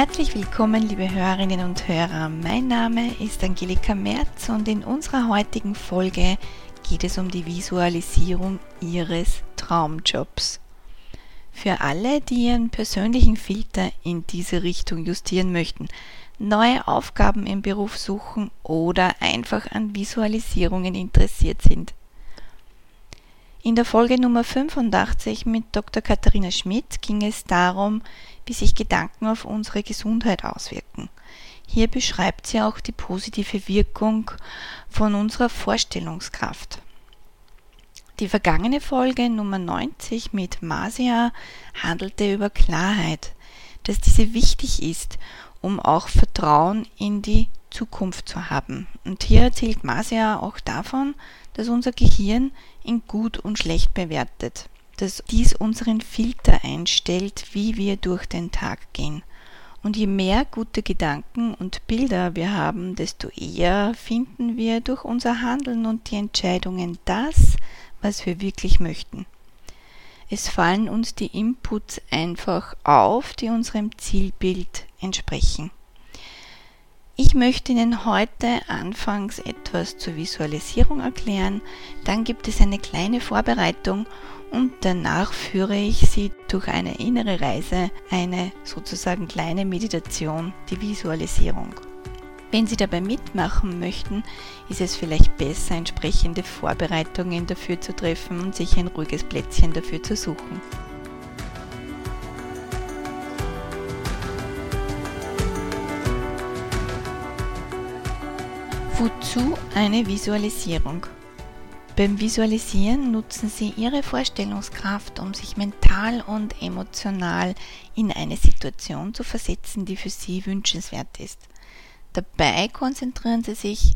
Herzlich willkommen, liebe Hörerinnen und Hörer. Mein Name ist Angelika Merz und in unserer heutigen Folge geht es um die Visualisierung Ihres Traumjobs. Für alle, die Ihren persönlichen Filter in diese Richtung justieren möchten, neue Aufgaben im Beruf suchen oder einfach an Visualisierungen interessiert sind. In der Folge Nummer 85 mit Dr. Katharina Schmidt ging es darum, wie sich Gedanken auf unsere Gesundheit auswirken. Hier beschreibt sie auch die positive Wirkung von unserer Vorstellungskraft. Die vergangene Folge Nummer 90 mit Masia handelte über Klarheit, dass diese wichtig ist, um auch Vertrauen in die Zukunft zu haben. Und hier erzählt Masia auch davon, dass unser Gehirn in gut und schlecht bewertet, dass dies unseren Filter einstellt, wie wir durch den Tag gehen. Und je mehr gute Gedanken und Bilder wir haben, desto eher finden wir durch unser Handeln und die Entscheidungen das, was wir wirklich möchten. Es fallen uns die Inputs einfach auf, die unserem Zielbild entsprechen. Ich möchte Ihnen heute anfangs etwas zur Visualisierung erklären, dann gibt es eine kleine Vorbereitung und danach führe ich Sie durch eine innere Reise, eine sozusagen kleine Meditation, die Visualisierung. Wenn Sie dabei mitmachen möchten, ist es vielleicht besser, entsprechende Vorbereitungen dafür zu treffen und sich ein ruhiges Plätzchen dafür zu suchen. Wozu eine Visualisierung? Beim Visualisieren nutzen Sie Ihre Vorstellungskraft, um sich mental und emotional in eine Situation zu versetzen, die für Sie wünschenswert ist. Dabei konzentrieren Sie sich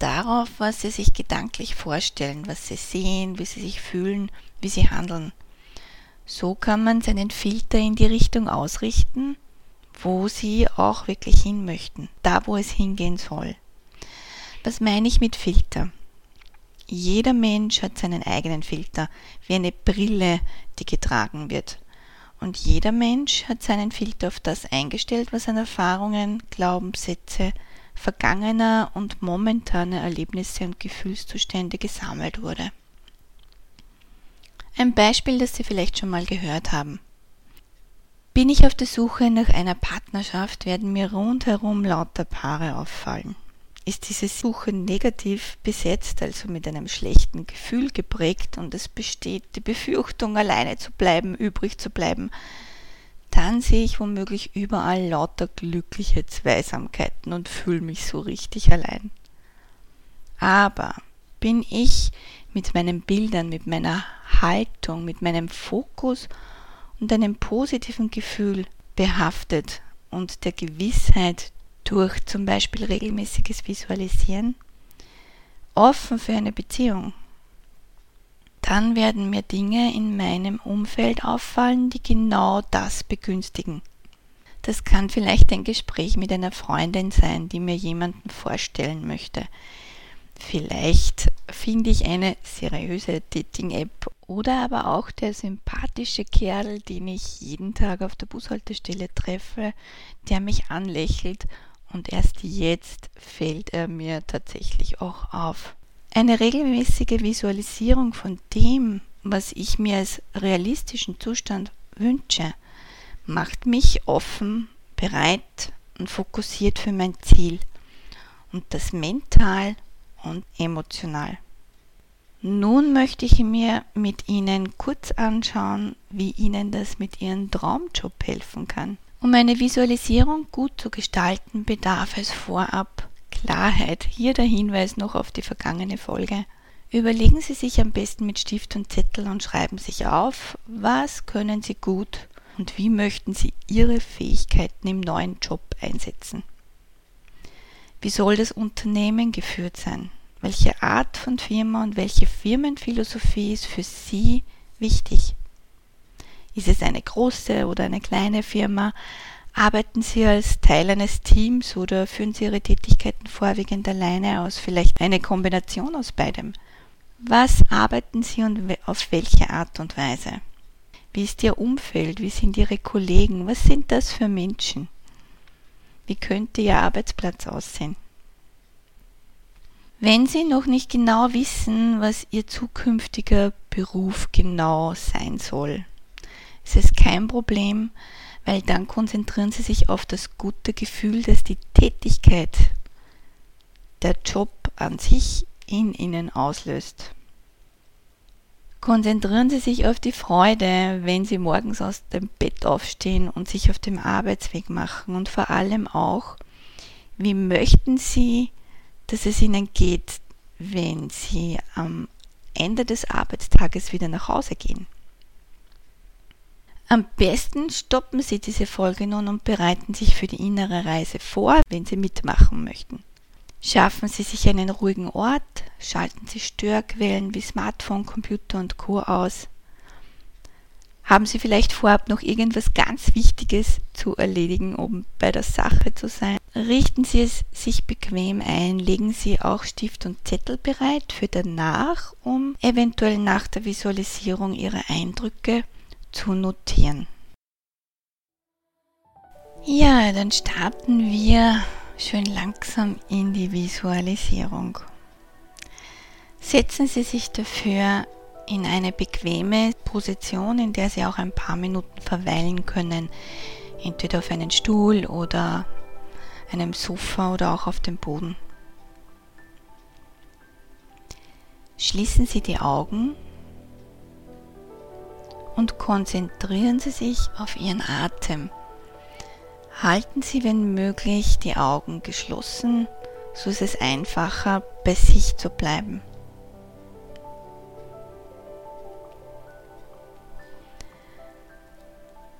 darauf, was Sie sich gedanklich vorstellen, was Sie sehen, wie Sie sich fühlen, wie Sie handeln. So kann man seinen Filter in die Richtung ausrichten, wo Sie auch wirklich hin möchten, da wo es hingehen soll. Was meine ich mit Filter? Jeder Mensch hat seinen eigenen Filter, wie eine Brille, die getragen wird. Und jeder Mensch hat seinen Filter auf das eingestellt, was an Erfahrungen, Glaubenssätze, vergangener und momentaner Erlebnisse und Gefühlszustände gesammelt wurde. Ein Beispiel, das Sie vielleicht schon mal gehört haben. Bin ich auf der Suche nach einer Partnerschaft, werden mir rundherum lauter Paare auffallen ist diese Suche negativ besetzt, also mit einem schlechten Gefühl geprägt und es besteht die Befürchtung, alleine zu bleiben, übrig zu bleiben, dann sehe ich womöglich überall lauter glückliche Zweisamkeiten und fühle mich so richtig allein. Aber bin ich mit meinen Bildern, mit meiner Haltung, mit meinem Fokus und einem positiven Gefühl behaftet und der Gewissheit, durch zum Beispiel regelmäßiges Visualisieren offen für eine Beziehung, dann werden mir Dinge in meinem Umfeld auffallen, die genau das begünstigen. Das kann vielleicht ein Gespräch mit einer Freundin sein, die mir jemanden vorstellen möchte. Vielleicht finde ich eine seriöse Dating-App oder aber auch der sympathische Kerl, den ich jeden Tag auf der Bushaltestelle treffe, der mich anlächelt und erst jetzt fällt er mir tatsächlich auch auf. Eine regelmäßige Visualisierung von dem, was ich mir als realistischen Zustand wünsche, macht mich offen, bereit und fokussiert für mein Ziel und das mental und emotional. Nun möchte ich mir mit Ihnen kurz anschauen, wie Ihnen das mit Ihrem Traumjob helfen kann. Um eine Visualisierung gut zu gestalten, bedarf es vorab Klarheit. Hier der Hinweis noch auf die vergangene Folge. Überlegen Sie sich am besten mit Stift und Zettel und schreiben sich auf, was können Sie gut und wie möchten Sie Ihre Fähigkeiten im neuen Job einsetzen. Wie soll das Unternehmen geführt sein? welche Art von Firma und welche Firmenphilosophie ist für Sie wichtig? Ist es eine große oder eine kleine Firma? Arbeiten Sie als Teil eines Teams oder führen Sie Ihre Tätigkeiten vorwiegend alleine aus? Vielleicht eine Kombination aus beidem. Was arbeiten Sie und auf welche Art und Weise? Wie ist Ihr Umfeld? Wie sind Ihre Kollegen? Was sind das für Menschen? Wie könnte Ihr Arbeitsplatz aussehen? Wenn Sie noch nicht genau wissen, was Ihr zukünftiger Beruf genau sein soll, ist es kein Problem, weil dann konzentrieren Sie sich auf das gute Gefühl, das die Tätigkeit, der Job an sich in Ihnen auslöst. Konzentrieren Sie sich auf die Freude, wenn Sie morgens aus dem Bett aufstehen und sich auf dem Arbeitsweg machen und vor allem auch, wie möchten Sie, dass es Ihnen geht, wenn Sie am Ende des Arbeitstages wieder nach Hause gehen. Am besten stoppen Sie diese Folge nun und bereiten sich für die innere Reise vor, wenn Sie mitmachen möchten. Schaffen Sie sich einen ruhigen Ort, schalten Sie Störquellen wie Smartphone, Computer und Co. aus. Haben Sie vielleicht vorab noch irgendwas ganz Wichtiges zu erledigen, um bei der Sache zu sein? Richten Sie es sich bequem ein, legen Sie auch Stift und Zettel bereit für danach, um eventuell nach der Visualisierung Ihre Eindrücke zu notieren. Ja, dann starten wir schön langsam in die Visualisierung. Setzen Sie sich dafür in eine bequeme Position, in der Sie auch ein paar Minuten verweilen können, entweder auf einen Stuhl oder einem Sofa oder auch auf dem Boden. Schließen Sie die Augen und konzentrieren Sie sich auf Ihren Atem. Halten Sie, wenn möglich, die Augen geschlossen, so ist es einfacher, bei sich zu bleiben.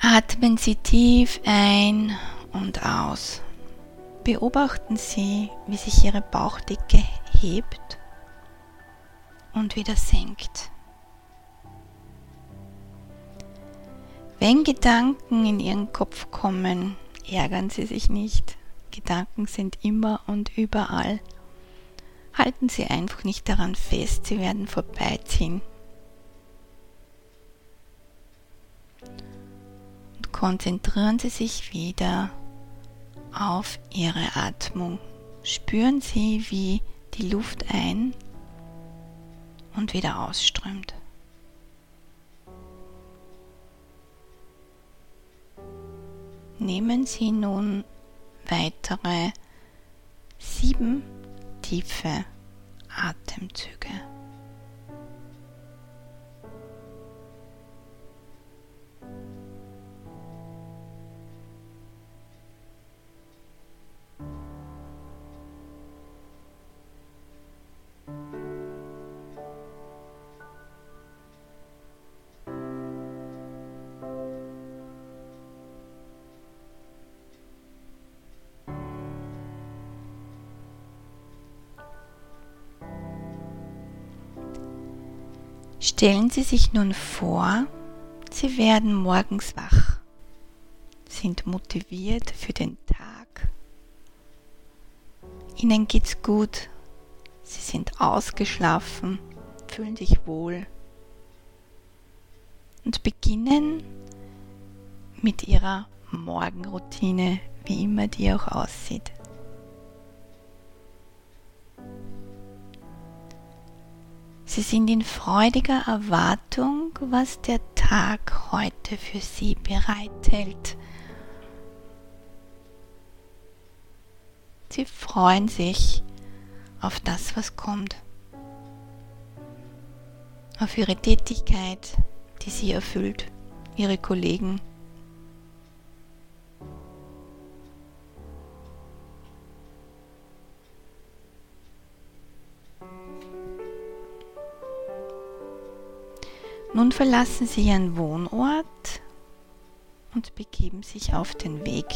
Atmen Sie tief ein und aus. Beobachten Sie, wie sich Ihre Bauchdecke hebt und wieder senkt. Wenn Gedanken in Ihren Kopf kommen, ärgern Sie sich nicht. Gedanken sind immer und überall. Halten Sie einfach nicht daran fest, sie werden vorbeiziehen. Und konzentrieren Sie sich wieder auf Ihre Atmung. Spüren Sie, wie die Luft ein und wieder ausströmt. Nehmen Sie nun weitere sieben tiefe Atemzüge. Stellen Sie sich nun vor, Sie werden morgens wach, sind motiviert für den Tag. Ihnen geht's gut, Sie sind ausgeschlafen, fühlen sich wohl und beginnen mit Ihrer Morgenroutine, wie immer die auch aussieht. Sie sind in freudiger Erwartung, was der Tag heute für Sie bereithält. Sie freuen sich auf das, was kommt, auf Ihre Tätigkeit, die Sie erfüllt, Ihre Kollegen, Nun verlassen Sie Ihren Wohnort und begeben sich auf den Weg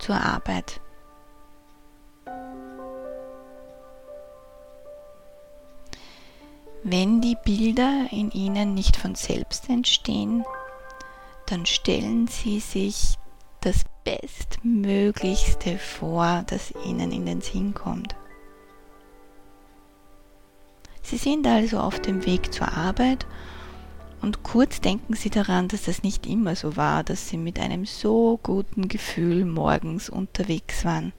zur Arbeit. Wenn die Bilder in Ihnen nicht von selbst entstehen, dann stellen Sie sich das Bestmöglichste vor, das Ihnen in den Sinn kommt. Sie sind also auf dem Weg zur Arbeit und kurz denken Sie daran, dass das nicht immer so war, dass Sie mit einem so guten Gefühl morgens unterwegs waren.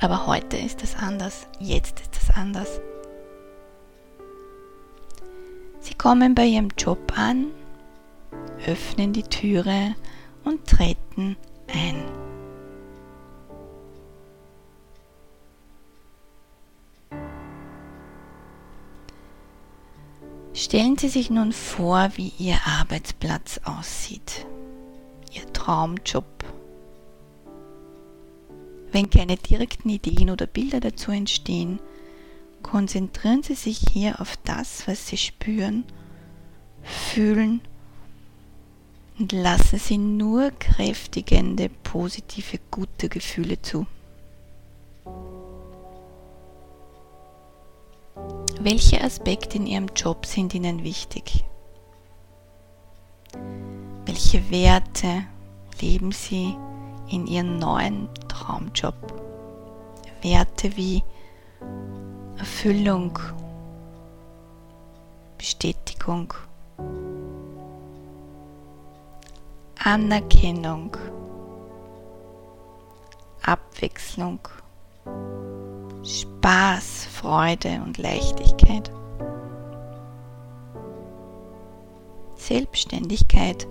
Aber heute ist es anders, jetzt ist es anders. Sie kommen bei Ihrem Job an, öffnen die Türe und treten ein. Stellen Sie sich nun vor, wie Ihr Arbeitsplatz aussieht, Ihr Traumjob. Wenn keine direkten Ideen oder Bilder dazu entstehen, konzentrieren Sie sich hier auf das, was Sie spüren, fühlen und lassen Sie nur kräftigende, positive, gute Gefühle zu. Welche Aspekte in Ihrem Job sind Ihnen wichtig? Welche Werte leben Sie in Ihrem neuen Traumjob? Werte wie Erfüllung, Bestätigung, Anerkennung, Abwechslung, Spaß, Freude und Leichtigkeit. Selbstständigkeit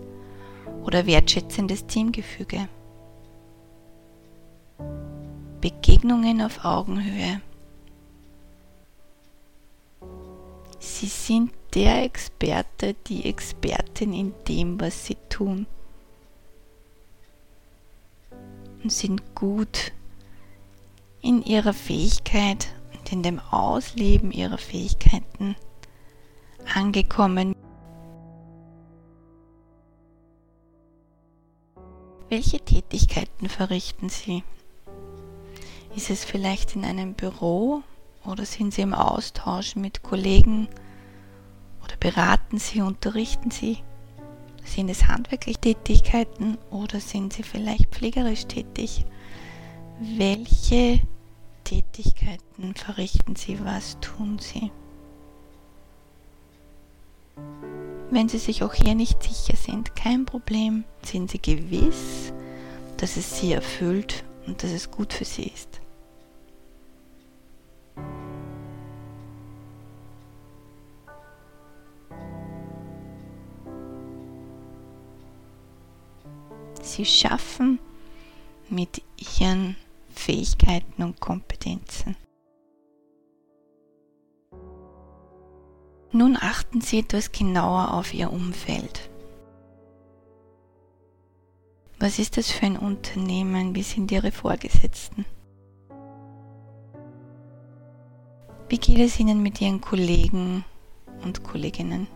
oder wertschätzendes Teamgefüge. Begegnungen auf Augenhöhe. Sie sind der Experte, die Expertin in dem, was sie tun. Und sind gut in ihrer Fähigkeit und in dem Ausleben ihrer Fähigkeiten angekommen. Welche Tätigkeiten verrichten Sie? Ist es vielleicht in einem Büro oder sind Sie im Austausch mit Kollegen oder beraten Sie, unterrichten Sie? Sind es handwerkliche Tätigkeiten oder sind Sie vielleicht pflegerisch tätig? Welche Tätigkeiten verrichten Sie? Was tun Sie? Wenn Sie sich auch hier nicht sicher sind, kein Problem, sind Sie gewiss, dass es Sie erfüllt und dass es gut für Sie ist. Sie schaffen mit Ihren Fähigkeiten und Kompetenzen. Nun achten Sie etwas genauer auf Ihr Umfeld. Was ist das für ein Unternehmen? Wie sind Ihre Vorgesetzten? Wie geht es Ihnen mit Ihren Kollegen und Kolleginnen?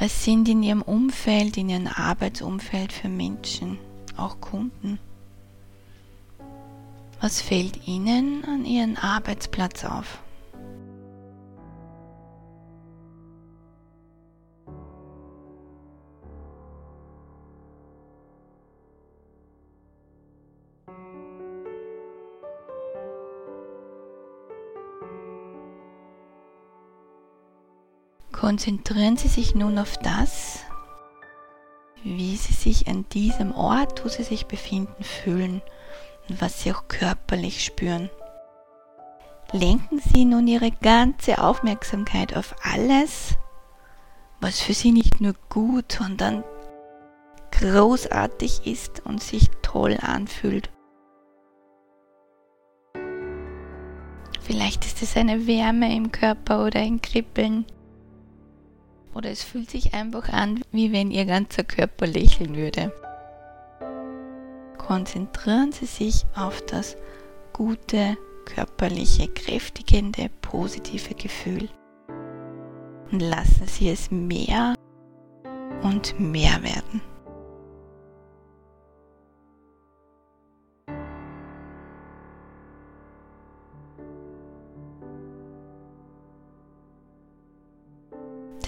Was sind in Ihrem Umfeld, in Ihrem Arbeitsumfeld für Menschen, auch Kunden? Was fällt Ihnen an Ihrem Arbeitsplatz auf? Konzentrieren Sie sich nun auf das, wie Sie sich an diesem Ort, wo Sie sich befinden, fühlen und was Sie auch körperlich spüren. Lenken Sie nun Ihre ganze Aufmerksamkeit auf alles, was für Sie nicht nur gut, sondern großartig ist und sich toll anfühlt. Vielleicht ist es eine Wärme im Körper oder ein Kribbeln oder es fühlt sich einfach an, wie wenn Ihr ganzer Körper lächeln würde. Konzentrieren Sie sich auf das gute, körperliche, kräftigende, positive Gefühl. Und lassen Sie es mehr und mehr werden.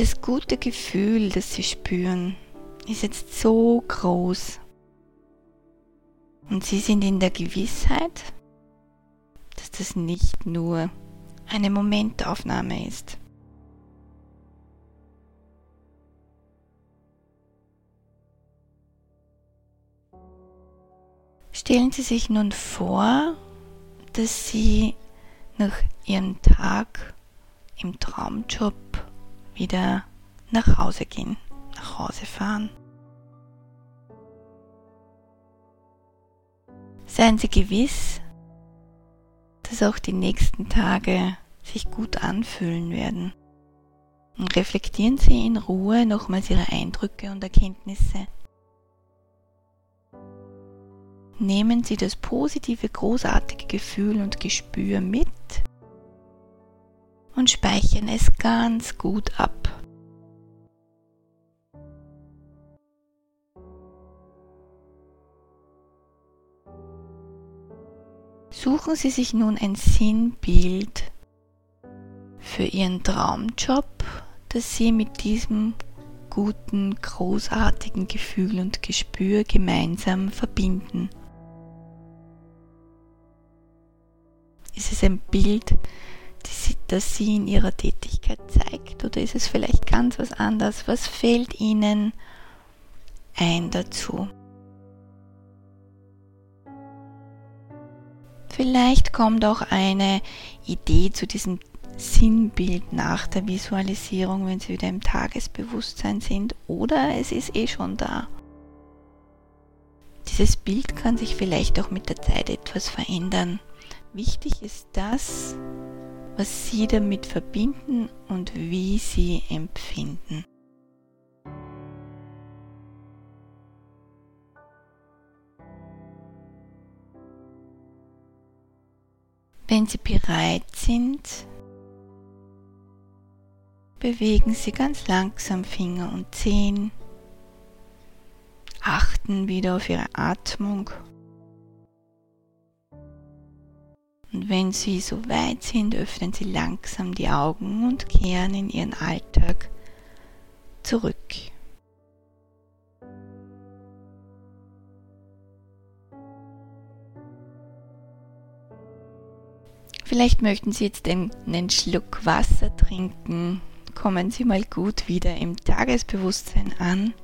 Das gute Gefühl, das Sie spüren, ist jetzt so groß. Und Sie sind in der Gewissheit, dass das nicht nur eine Momentaufnahme ist. Stellen Sie sich nun vor, dass Sie nach Ihrem Tag im Traumjob wieder nach Hause gehen, nach Hause fahren. Seien Sie gewiss, dass auch die nächsten Tage sich gut anfühlen werden. Und reflektieren Sie in Ruhe nochmals Ihre Eindrücke und Erkenntnisse. Nehmen Sie das positive, großartige Gefühl und Gespür mit und speichern es ganz gut ab. Suchen Sie sich nun ein Sinnbild für Ihren Traumjob, das Sie mit diesem guten, großartigen Gefühl und Gespür gemeinsam verbinden. Ist es ein Bild, das Sie in Ihrer Tätigkeit zeigt oder ist es vielleicht ganz was anderes? Was fällt Ihnen ein dazu? Vielleicht kommt auch eine Idee zu diesem Sinnbild nach der Visualisierung, wenn Sie wieder im Tagesbewusstsein sind, oder es ist eh schon da. Dieses Bild kann sich vielleicht auch mit der Zeit etwas verändern. Wichtig ist das, was Sie damit verbinden und wie Sie empfinden. Wenn Sie bereit sind, bewegen Sie ganz langsam Finger und Zehen, achten wieder auf Ihre Atmung. Und wenn Sie so weit sind, öffnen Sie langsam die Augen und kehren in Ihren Alltag zurück. Vielleicht möchten Sie jetzt einen Schluck Wasser trinken. Kommen Sie mal gut wieder im Tagesbewusstsein an.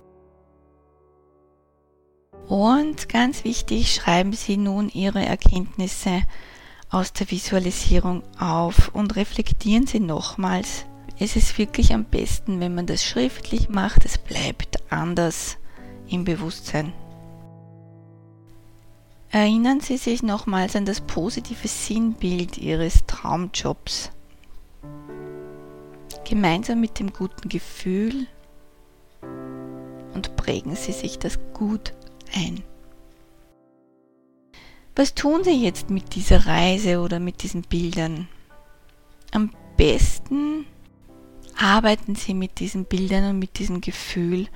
Und ganz wichtig, schreiben Sie nun Ihre Erkenntnisse aus der Visualisierung auf und reflektieren Sie nochmals. Es ist wirklich am besten, wenn man das schriftlich macht. Es bleibt anders im Bewusstsein. Erinnern Sie sich nochmals an das positive Sinnbild Ihres Traumjobs. Gemeinsam mit dem guten Gefühl und prägen Sie sich das gut ein. Was tun Sie jetzt mit dieser Reise oder mit diesen Bildern? Am besten arbeiten Sie mit diesen Bildern und mit diesem Gefühl,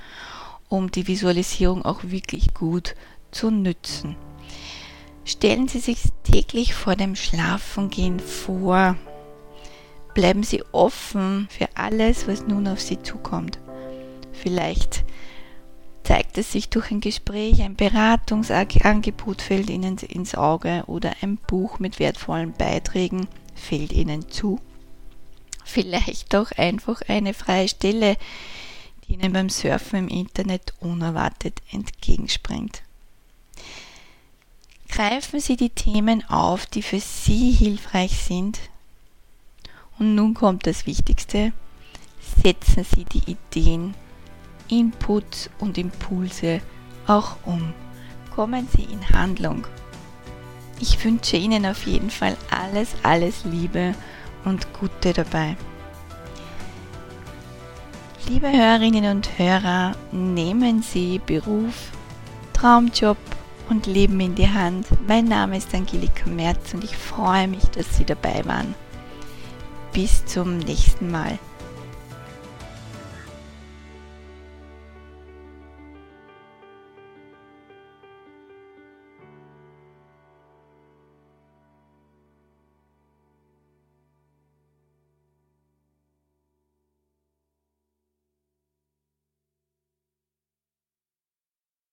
um die Visualisierung auch wirklich gut zu nützen. Stellen Sie sich täglich vor dem Schlafengehen vor. Bleiben Sie offen für alles, was nun auf Sie zukommt. Vielleicht zeigt es sich durch ein Gespräch, ein Beratungsangebot fällt Ihnen ins Auge oder ein Buch mit wertvollen Beiträgen fällt Ihnen zu. Vielleicht auch einfach eine freie Stelle, die Ihnen beim Surfen im Internet unerwartet entgegenspringt. Greifen Sie die Themen auf, die für Sie hilfreich sind. Und nun kommt das Wichtigste. Setzen Sie die Ideen, Inputs und Impulse auch um. Kommen Sie in Handlung. Ich wünsche Ihnen auf jeden Fall alles, alles Liebe und Gute dabei. Liebe Hörerinnen und Hörer, nehmen Sie Beruf, Traumjob, und Leben in die Hand. Mein Name ist Angelika Merz und ich freue mich, dass Sie dabei waren. Bis zum nächsten Mal.